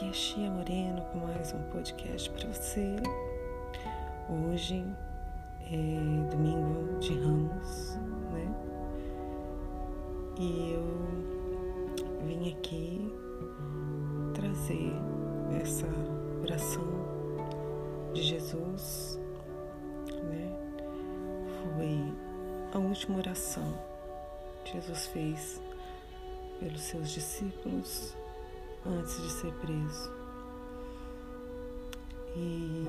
aqui é Chia Moreno com mais um podcast para você. Hoje é domingo de Ramos, né? E eu vim aqui trazer essa oração de Jesus, né? Foi a última oração que Jesus fez pelos seus discípulos antes de ser preso. E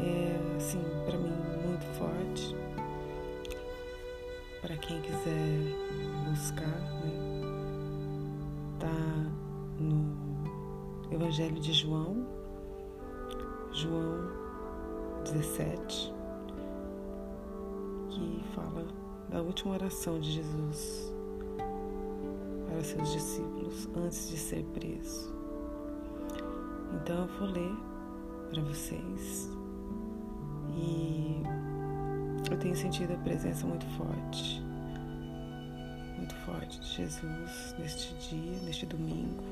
é assim, para mim muito forte. Para quem quiser buscar, né? Tá no Evangelho de João, João 17, que fala da última oração de Jesus seus discípulos antes de ser preso. Então eu vou ler para vocês e eu tenho sentido a presença muito forte, muito forte de Jesus neste dia, neste domingo.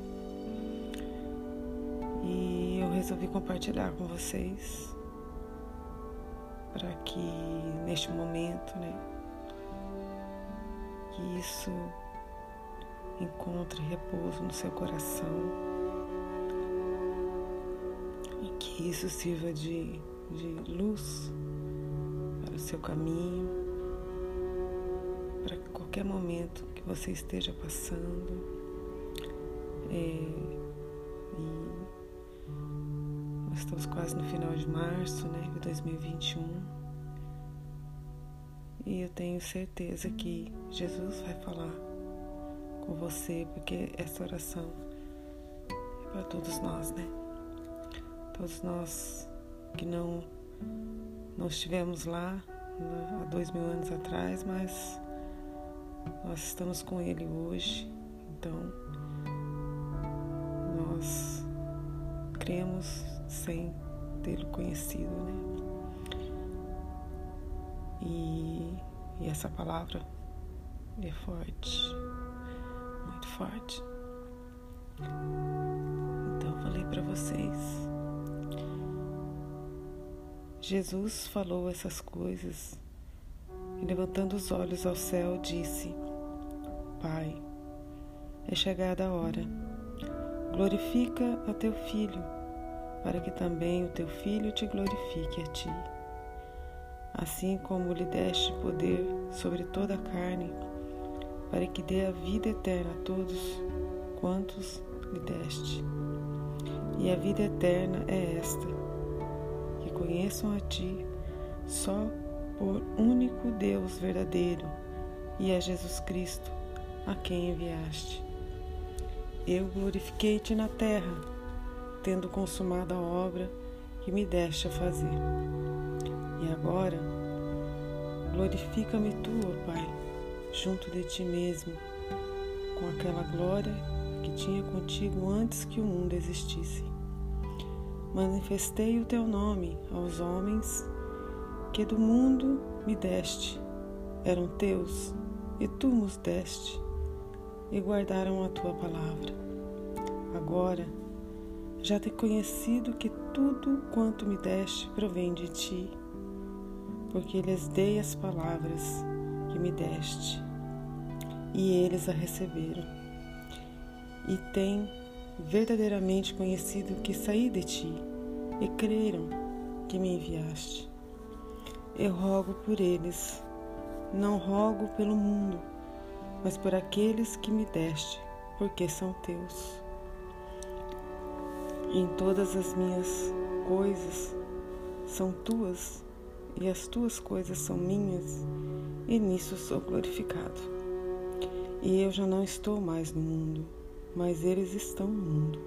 E eu resolvi compartilhar com vocês para que neste momento, né, que isso encontre repouso no seu coração e que isso sirva de, de luz para o seu caminho, para qualquer momento que você esteja passando. É, e nós estamos quase no final de março né, de 2021. E eu tenho certeza que Jesus vai falar com você, porque essa oração é para todos nós, né? Todos nós que não, não estivemos lá né, há dois mil anos atrás, mas nós estamos com Ele hoje, então nós cremos sem tê-lo conhecido, né? E, e essa palavra é forte forte. Então falei para vocês. Jesus falou essas coisas e levantando os olhos ao céu disse: Pai, é chegada a hora. Glorifica a teu filho, para que também o teu filho te glorifique a ti. Assim como lhe deste poder sobre toda a carne, para que dê a vida eterna a todos quantos lhe deste. E a vida eterna é esta: que conheçam a Ti só por único Deus verdadeiro e a Jesus Cristo, a quem enviaste. Eu glorifiquei-te na terra, tendo consumado a obra que me deste a fazer. E agora, glorifica-me tu, ó Pai junto de ti mesmo, com aquela glória que tinha contigo antes que o mundo existisse. Manifestei o teu nome aos homens que do mundo me deste, eram teus, e tu nos deste, e guardaram a tua palavra. Agora, já te conhecido que tudo quanto me deste provém de ti, porque lhes dei as palavras me deste, e eles a receberam. E têm verdadeiramente conhecido que saí de ti, e creram que me enviaste. Eu rogo por eles, não rogo pelo mundo, mas por aqueles que me deste, porque são teus. Em todas as minhas coisas são tuas, e as tuas coisas são minhas, e nisso sou glorificado. E eu já não estou mais no mundo, mas eles estão no mundo,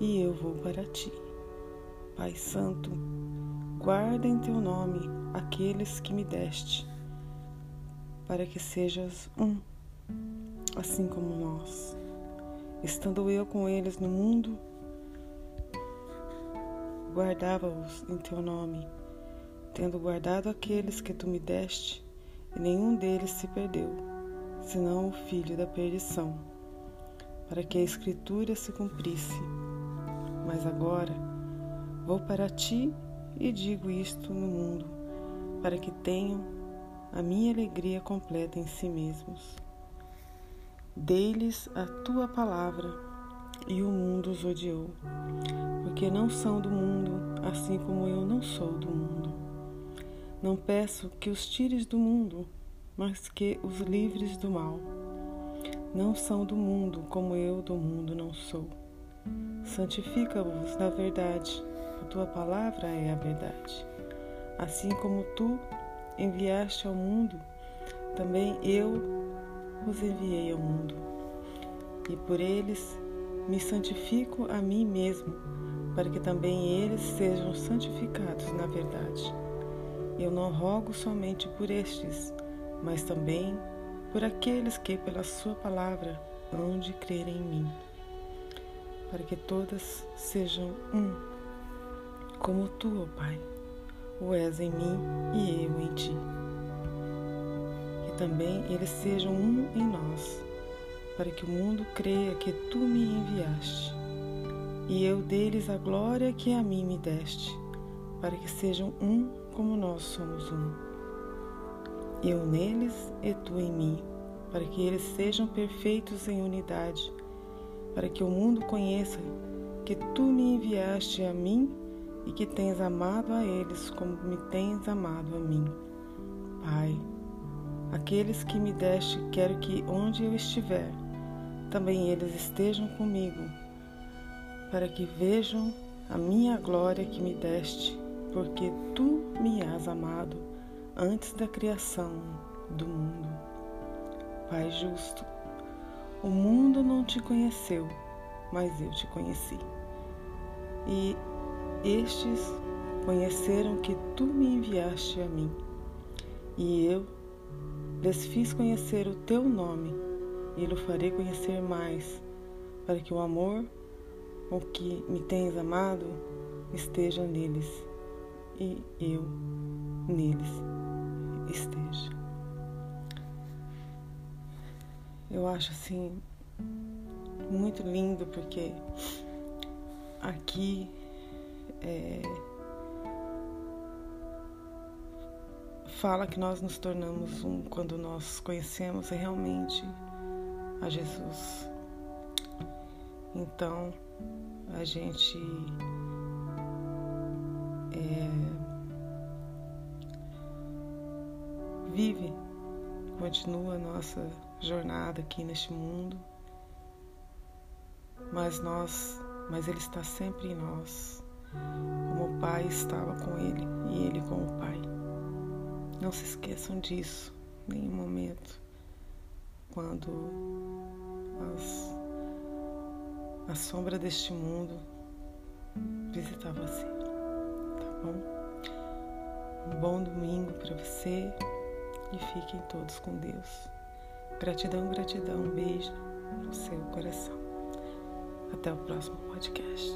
e eu vou para ti. Pai Santo, guarda em teu nome aqueles que me deste, para que sejas um, assim como nós. Estando eu com eles no mundo, guardava-os em teu nome, tendo guardado aqueles que tu me deste, e nenhum deles se perdeu, senão o filho da perdição, para que a Escritura se cumprisse. Mas agora vou para ti e digo isto no mundo, para que tenham a minha alegria completa em si mesmos. Dei-lhes a tua palavra e o mundo os odiou, porque não são do mundo, assim como eu não sou do mundo. Não peço que os tires do mundo, mas que os livres do mal. Não são do mundo, como eu do mundo não sou. Santifica-os na verdade, a tua palavra é a verdade. Assim como tu enviaste ao mundo, também eu os enviei ao mundo. E por eles me santifico a mim mesmo, para que também eles sejam santificados na verdade. Eu não rogo somente por estes, mas também por aqueles que, pela Sua palavra, hão de crer em mim, para que todas sejam um, como tu, ó Pai, o és em mim e eu em ti. E também eles sejam um em nós, para que o mundo creia que tu me enviaste, e eu deles a glória que a mim me deste, para que sejam um como nós somos um eu neles e tu em mim, para que eles sejam perfeitos em unidade, para que o mundo conheça que tu me enviaste a mim e que tens amado a eles como me tens amado a mim. Pai, aqueles que me deste, quero que onde eu estiver, também eles estejam comigo, para que vejam a minha glória que me deste, porque tu me has amado antes da criação do mundo. Pai justo, o mundo não te conheceu, mas eu te conheci. E estes conheceram que tu me enviaste a mim. E eu lhes fiz conhecer o teu nome e lhe farei conhecer mais, para que o amor com que me tens amado esteja neles e eu neles esteja. Eu acho assim muito lindo porque aqui é, fala que nós nos tornamos um quando nós conhecemos realmente a Jesus. Então a gente vive, continua a nossa jornada aqui neste mundo, mas nós, mas Ele está sempre em nós, como o Pai estava com Ele e Ele com o Pai. Não se esqueçam disso, nenhum momento, quando as, a sombra deste mundo visitar você, tá bom? Um bom domingo para você e fiquem todos com Deus. Gratidão, gratidão, um beijo no seu coração. Até o próximo podcast.